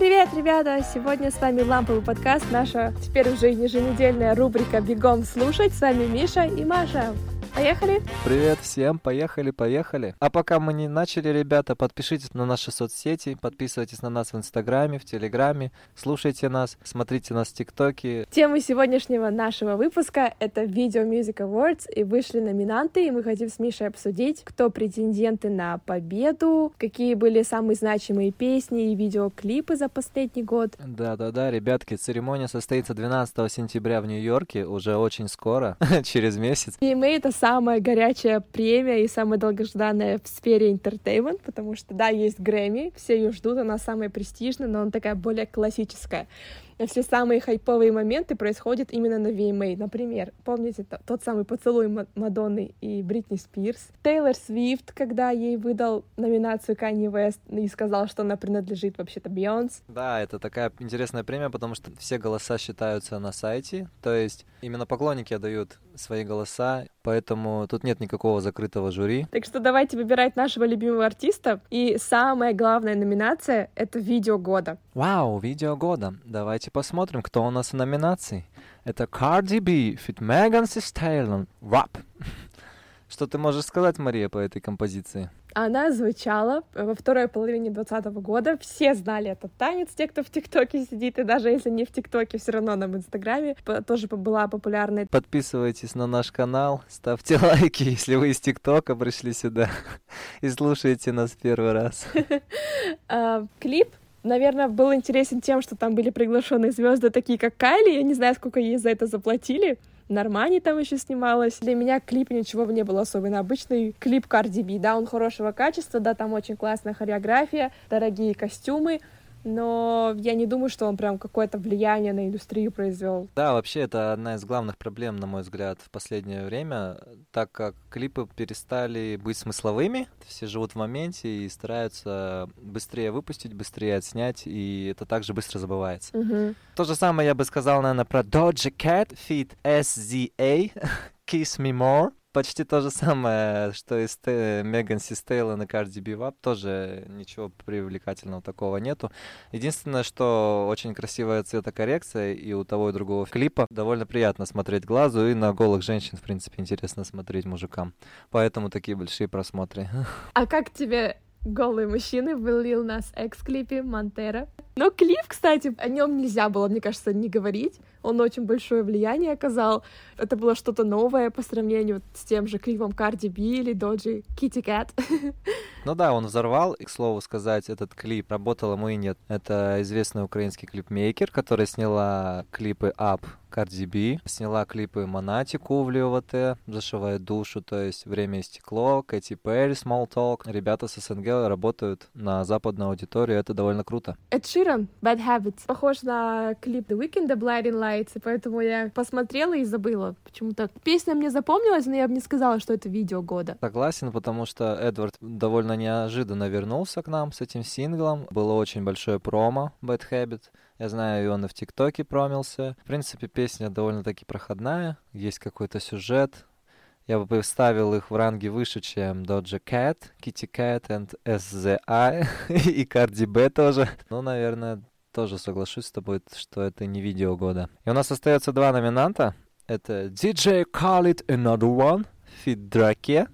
привет, ребята! Сегодня с вами Ламповый подкаст, наша теперь уже еженедельная рубрика «Бегом слушать». С вами Миша и Маша. Поехали? Привет всем, поехали, поехали. А пока мы не начали, ребята, подпишитесь на наши соцсети, подписывайтесь на нас в Инстаграме, в Телеграме, слушайте нас, смотрите нас в ТикТоке. Тема сегодняшнего нашего выпуска — это Video Music Awards, и вышли номинанты, и мы хотим с Мишей обсудить, кто претенденты на победу, какие были самые значимые песни и видеоклипы за последний год. Да-да-да, ребятки, церемония состоится 12 сентября в Нью-Йорке, уже очень скоро, через месяц. И мы это самая горячая премия и самая долгожданная в сфере entertainment, потому что, да, есть Грэмми, все ее ждут, она самая престижная, но она такая более классическая все самые хайповые моменты происходят именно на VMA. Например, помните тот самый поцелуй Мадонны и Бритни Спирс? Тейлор Свифт, когда ей выдал номинацию Канни Вест и сказал, что она принадлежит вообще-то Бейонс. Да, это такая интересная премия, потому что все голоса считаются на сайте, то есть именно поклонники отдают свои голоса, поэтому тут нет никакого закрытого жюри. Так что давайте выбирать нашего любимого артиста. И самая главная номинация — это видео года. Вау, видео года. Давайте посмотрим, кто у нас в номинации. Это Cardi B, Fit Megan Thee Stallion, Rap. Что ты можешь сказать, Мария, по этой композиции? Она звучала во второй половине двадцатого года. Все знали этот танец, те, кто в ТикТоке сидит, и даже если не в ТикТоке, все равно на Инстаграме тоже была популярной. Подписывайтесь на наш канал, ставьте лайки, если вы из ТикТока пришли сюда и слушаете нас первый раз. А, клип наверное, был интересен тем, что там были приглашенные звезды, такие как Кайли. Я не знаю, сколько ей за это заплатили. Нормани там еще снималась. Для меня клип ничего не было особенно. Обычный клип Cardi B, да, он хорошего качества, да, там очень классная хореография, дорогие костюмы, но я не думаю, что он прям какое-то влияние на индустрию произвел. Да, вообще это одна из главных проблем, на мой взгляд, в последнее время, так как клипы перестали быть смысловыми, все живут в моменте и стараются быстрее выпустить, быстрее отснять, и это также быстро забывается. Угу. То же самое я бы сказал, наверное, про Doja Cat feat. SZA Kiss Me More почти то же самое, что и Сте... Меган Систейла на B Wap. Тоже ничего привлекательного такого нету. Единственное, что очень красивая цветокоррекция и у того и другого клипа. Довольно приятно смотреть глазу, и на голых женщин, в принципе, интересно смотреть мужикам. Поэтому такие большие просмотры. А как тебе голые мужчины в Lil Nas X клипе Монтера? Но клип, кстати, о нем нельзя было, мне кажется, не говорить он очень большое влияние оказал. Это было что-то новое по сравнению с тем же клипом Cardi B или Доджи Kitty Cat. Ну да, он взорвал, и, к слову сказать, этот клип работал ему и нет. Это известный украинский клипмейкер, который сняла клипы Up Cardi B, сняла клипы Монатику в ЛВТ, Зашивает душу, то есть Время и стекло, Кэти Перри, Small Talk. Ребята с СНГ работают на западную аудиторию, это довольно круто. Эд Ширан, Bad Habits, похож на клип The Weeknd, Blinding Lights, и поэтому я посмотрела и забыла. Почему-то песня мне запомнилась, но я бы не сказала, что это видео года. Согласен, потому что Эдвард довольно неожиданно вернулся к нам с этим синглом. Было очень большое промо Bad Habit. Я знаю, и он и в ТикТоке промился. В принципе, песня довольно-таки проходная. Есть какой-то сюжет. Я бы вставил их в ранге выше, чем Doja Cat, Kitty Cat and SZI и Cardi B тоже. Ну, наверное, тоже соглашусь с тобой, что это не видео года. И у нас остается два номинанта. Это DJ Khaled Another One, feat Drake,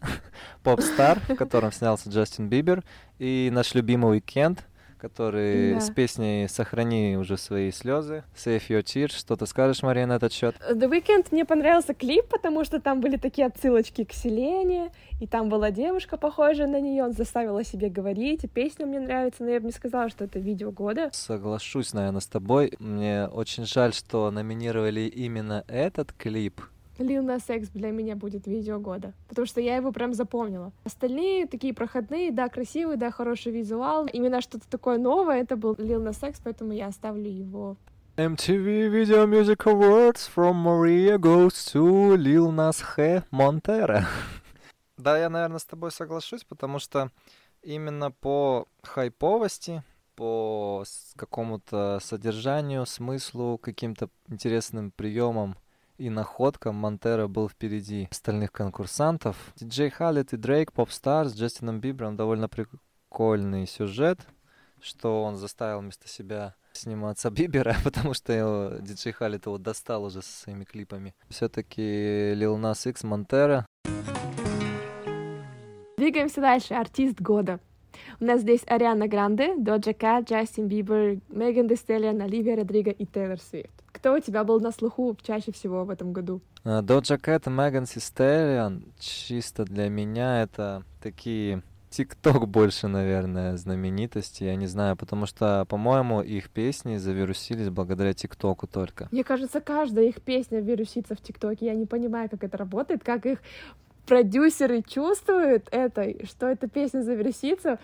Popstar, в котором снялся Джастин Бибер, и наш любимый Weeknd — который да. с песней «Сохрани уже свои слезы», «Save your tears». Что ты скажешь, Мария, на этот счет? The Weeknd мне понравился клип, потому что там были такие отсылочки к Селене, и там была девушка, похожая на нее, он заставила себе говорить, и песня мне нравится, но я бы не сказала, что это видео года. Соглашусь, наверное, с тобой. Мне очень жаль, что номинировали именно этот клип, Lil Nas X для меня будет видео года, потому что я его прям запомнила. Остальные такие проходные, да, красивые, да, хороший визуал. Именно что-то такое новое, это был Lil Nas X, поэтому я оставлю его. MTV Video Music Awards from Maria goes to Lil Nas X Montero. да, я, наверное, с тобой соглашусь, потому что именно по хайповости, по какому-то содержанию, смыслу, каким-то интересным приемам и Lil Nas X Montero был впереди остальных конкурсантов. DJ Khaled и Drake, Popstar с Джастином Бибером, довольно прикольный сюжет. что он заставил вместо себя сниматься Бибера, потому что его диджей Khaled его достал уже со своими клипами. Все-таки Lil Nas X Montero. Двигаемся дальше. Артист года. У нас здесь Ариана Гранде, Doja Cat, Джастин Бибер, Megan Thee Stallion, Оливия Родриго и Тейлор Свифт. Кто у тебя был на слуху чаще всего в этом году? Доджа Кэт и Меган Систеллиан чисто для меня это такие ТикТок больше, наверное, знаменитости, я не знаю, потому что, по-моему, их песни завирусились благодаря ТикТоку только. Мне кажется, каждая их песня вирусится в ТикТоке. Я не понимаю, как это работает, как их продюсеры чувствуют это, что эта песня завирусится.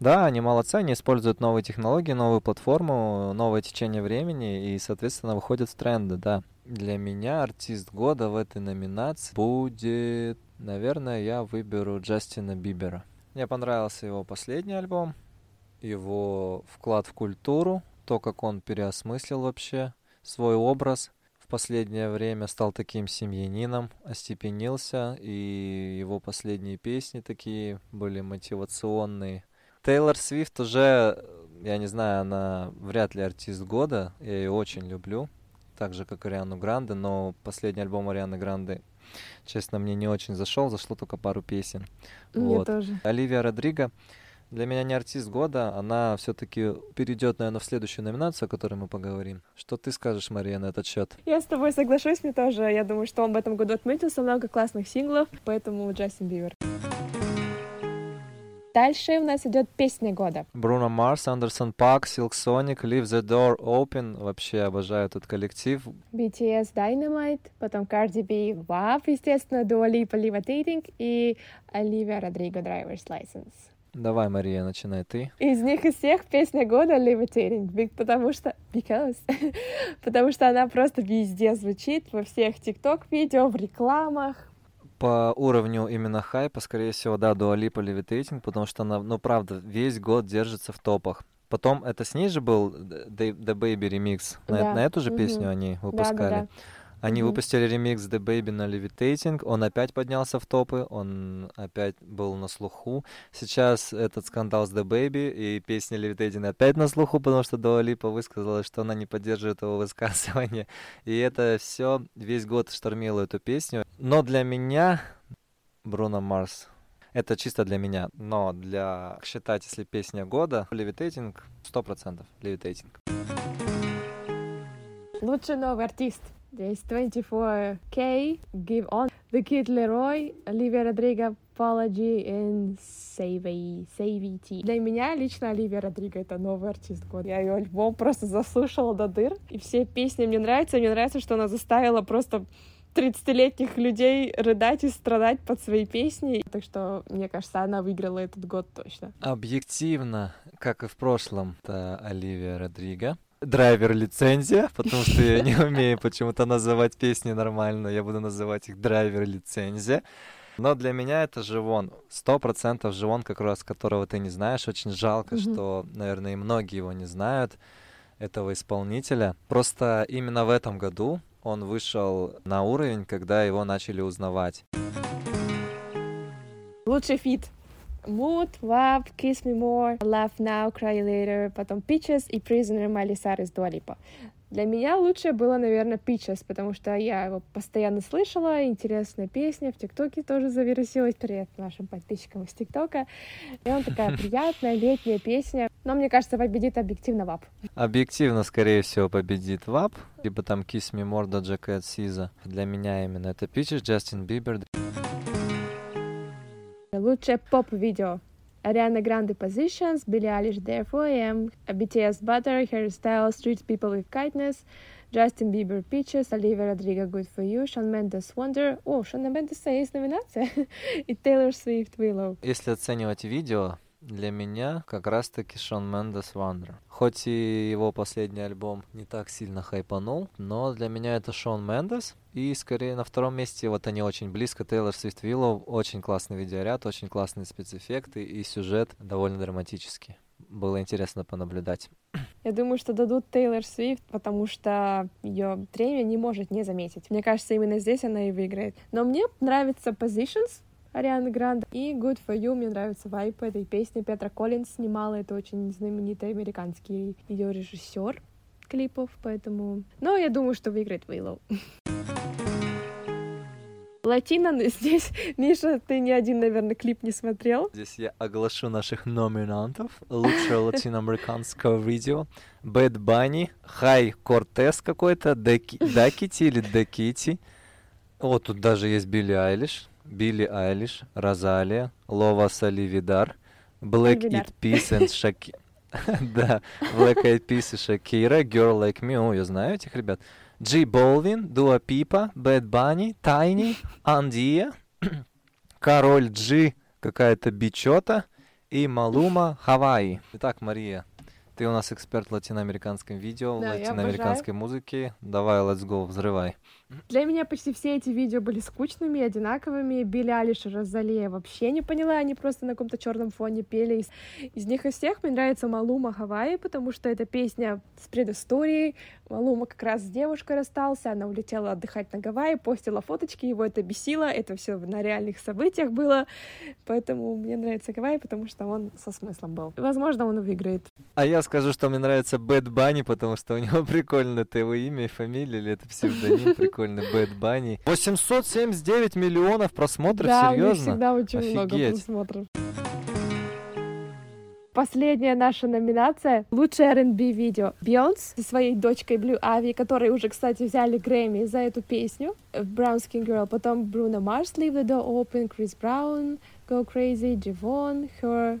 Да, они молодцы, они используют новые технологии, новую платформу, новое течение времени и, соответственно, выходят в тренды, да. Для меня артист года в этой номинации будет, наверное, я выберу Джастина Бибера. Мне понравился его последний альбом, его вклад в культуру, то, как он переосмыслил вообще свой образ в последнее время, стал таким семьянином, остепенился, и его последние песни такие были мотивационные. Тейлор Свифт уже, я не знаю, она вряд ли артист года, я ее очень люблю, так же, как Ариану Гранде, но последний альбом Арианы Гранде честно, мне не очень зашел, зашло только пару песен. Мне вот. тоже. Оливия Родриго для меня не артист года, она все-таки перейдет, наверное, в следующую номинацию, о которой мы поговорим. Что ты скажешь, Мария, на этот счет? Я с тобой соглашусь, мне тоже. Я думаю, что он в этом году отметился много классных синглов, поэтому Джастин Бивер. Дальше у нас идет песня года. Бруно Марс, Андерсон Пак, Silk Sonic, Leave the Door Open. Вообще обожаю этот коллектив. BTS Dynamite, потом Cardi B, WAP, естественно, Dua Lipa, Levitating и Оливия Родриго Driver's License. Давай, Мария, начинай ты. Из них из всех песня года Levitating, потому что... Because. потому что она просто везде звучит, во всех ТикТок-видео, в рекламах, по уровню именно хайпа, скорее всего, да, Дуалипа Levitating, потому что она, ну, правда, весь год держится в топах. Потом, это с ней же был The, The Baby Remix, на, да. на эту же mm-hmm. песню они выпускали. Да, да, да. Они mm-hmm. выпустили ремикс The Baby на Levitating, он опять поднялся в топы, он опять был на слуху. Сейчас этот скандал с The Baby и песня Levitating опять на слуху, потому что Дуа Липа высказала, что она не поддерживает его высказывания. И это все весь год штормило эту песню. Но для меня Бруно Марс это чисто для меня, но для считать, если песня года, Levitating 100% Levitating. Лучший новый артист — Здесь 24K, Give On, The Kid Leroy, Оливия Родриго, Paula G и Savey, Savey T. Для меня лично Оливия Родриго — это новый артист года. Я ее альбом просто заслушала до дыр, и все песни мне нравятся. Мне нравится, что она заставила просто 30-летних людей рыдать и страдать под свои песни. Так что, мне кажется, она выиграла этот год точно. Объективно, как и в прошлом, это Оливия Родриго драйвер лицензия, потому что я не умею почему-то называть песни нормально, я буду называть их драйвер лицензия. Но для меня это Живон. Сто процентов Живон, как раз которого ты не знаешь. Очень жалко, mm-hmm. что, наверное, и многие его не знают, этого исполнителя. Просто именно в этом году он вышел на уровень, когда его начали узнавать. Лучший feat Mood, WAP, Kiss Me More, Laugh Now, Cry Later, потом Peaches и Prisoner Майли Сайрес Дуа Липа. Для меня лучшее было, наверное, Peaches, потому что я его постоянно слышала, интересная песня, в ТикТоке тоже завирусилась. Привет нашим подписчикам из ТикТока. И он такая приятная летняя песня. Но мне кажется, победит объективно ВАП. Объективно, скорее всего, победит ВАП, либо там Kiss Me More, Cat, Сиза. Для меня именно это Peaches, Джастин Бибер. Лучшее поп-видео. Ariana Grande Positions, Billie Eilish Therefore I Am, BTS Butter, Harry Styles Treats People With Kindness, Джастин Бибер Peaches, Оливия Родриго Good For You, Шон Мендес Wonder. О, Шона Мендеса есть номинация. и Тейлор Свифт Willow. Если оценивать видео, для меня как раз-таки Шон Мендес Wonder. Хоть и его последний альбом не так сильно хайпанул, но для меня это Шон Мендес. И скорее на втором месте вот они очень близко. Тейлор Свифт Willow. Очень классный видеоряд, очень классные спецэффекты и сюжет довольно драматический. Было интересно понаблюдать. Я думаю, что дадут Тейлор Свифт, потому что ее тренер не может не заметить. Мне кажется, именно здесь она и выиграет. Но мне нравится Positions, Арианы Гранде. И Good For You, мне нравится вайп этой песни. Петра Коллинз снимала, это очень знаменитый американский видеорежиссер клипов, поэтому... Но я думаю, что выиграет Willow. Латино здесь, Миша, ты ни один, наверное, клип не смотрел. Здесь я оглашу наших номинантов. Лучшее латиноамериканское видео. Bad Bunny, Хай Кортес какой-то, Дакити или Дакити. О, тут даже есть Билли Айлиш, Билли Айлиш, Розалия, Лова Саливидар, Black Eyed Peas and Шаки... да, Black Eyed Peas и Шакира, Girl Like Me. О, я знаю этих ребят. Джи Болвин, Дуа Пипа, Бэд Банни, Тайни, Андия, Король Джи, какая-то Бичота и Малума Хавайи. Итак, Мария, ты у нас эксперт в латиноамериканском видео, да, латиноамериканской музыке. Давай, let's go, взрывай. Для меня почти все эти видео были скучными, одинаковыми. Билли Алиш и Розалия вообще не поняла, они просто на каком-то черном фоне пели. Из, из них из всех мне нравится Малума Хавайи, потому что это песня с предысторией. Малума как раз с девушкой расстался, она улетела отдыхать на Гавайи, постила фоточки, его это бесило, это все на реальных событиях было. Поэтому мне нравится Гавайи, потому что он со смыслом был. Возможно, он выиграет. А я скажу, что мне нравится Бэд Банни, потому что у него прикольно это его имя и фамилия, или это псевдоним прикольный Бэд Банни. 879 миллионов просмотров, да, серьезно? Да, всегда очень Офигеть. много просмотров. Последняя наша номинация — лучшее R&B видео. Бейонс со своей дочкой Blue Ivy, которые уже, кстати, взяли Грэмми за эту песню, Brown Skin Girl. Потом Бруно Марс, Leave the Door Open, Крис Браун, Go Crazy, Дживон, Her,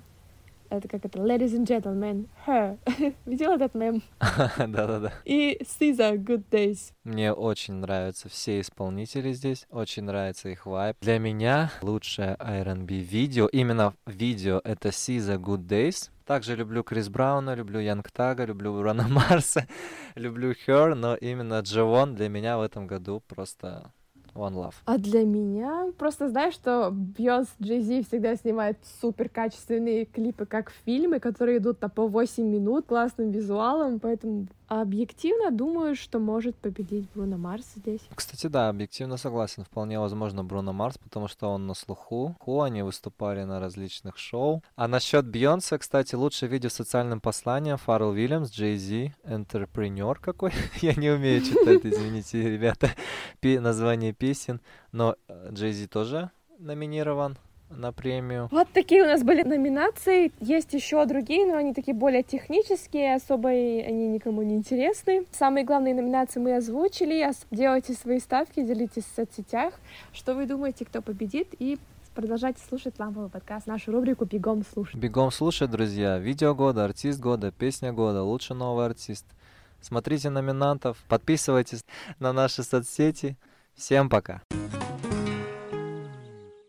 это как это, ladies and gentlemen, her. Видел этот мем? Да-да-да. И Caesar, good days. Мне очень нравятся все исполнители здесь, очень нравится их вайб. Для меня лучшее R&B видео, именно видео, это Caesar Good Days. Также люблю Крис Брауна, люблю Янг Тага, люблю Рона Марса, люблю Her, но именно Джавон для меня в этом году просто One Love. А для меня просто знаешь, что Бьонс Джей всегда снимает супер качественные клипы, как фильмы, которые идут на по 8 минут, классным визуалом, поэтому объективно думаю, что может победить Бруно Марс здесь. Кстати, да, объективно согласен. Вполне возможно Бруно Марс, потому что он на слуху. Ху, они выступали на различных шоу. А насчет Бьонса, кстати, лучшее видео с социальным посланием Фаррелл Уильямс, Джей Зи, Entrepreneur какой. Я не умею читать, извините, ребята, название песен. Но Джей Зи тоже номинирован на премию. Вот такие у нас были номинации. Есть еще другие, но они такие более технические, особо они никому не интересны. Самые главные номинации мы озвучили. Делайте свои ставки, делитесь в соцсетях. Что вы думаете, кто победит? И продолжайте слушать ламповый подкаст, нашу рубрику «Бегом слушать». Бегом слушать, друзья. Видео года, артист года, песня года, лучший новый артист. Смотрите номинантов, подписывайтесь на наши соцсети. Всем пока!